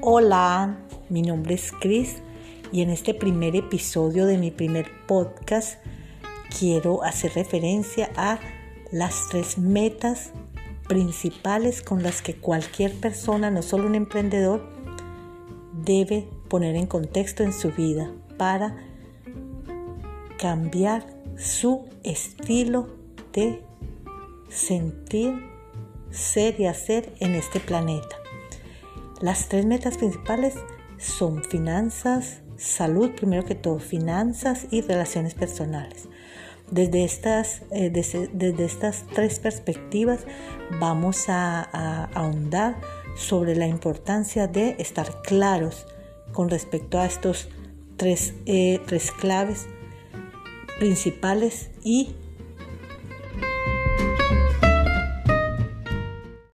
Hola, mi nombre es Chris y en este primer episodio de mi primer podcast quiero hacer referencia a las tres metas principales con las que cualquier persona, no solo un emprendedor, debe poner en contexto en su vida para cambiar su estilo de sentir, ser y hacer en este planeta. Las tres metas principales son finanzas, salud, primero que todo, finanzas y relaciones personales. Desde estas, eh, desde, estas tres perspectivas vamos a, ahondar sobre la importancia de estar claros con respecto a estos tres, eh, tres claves principales y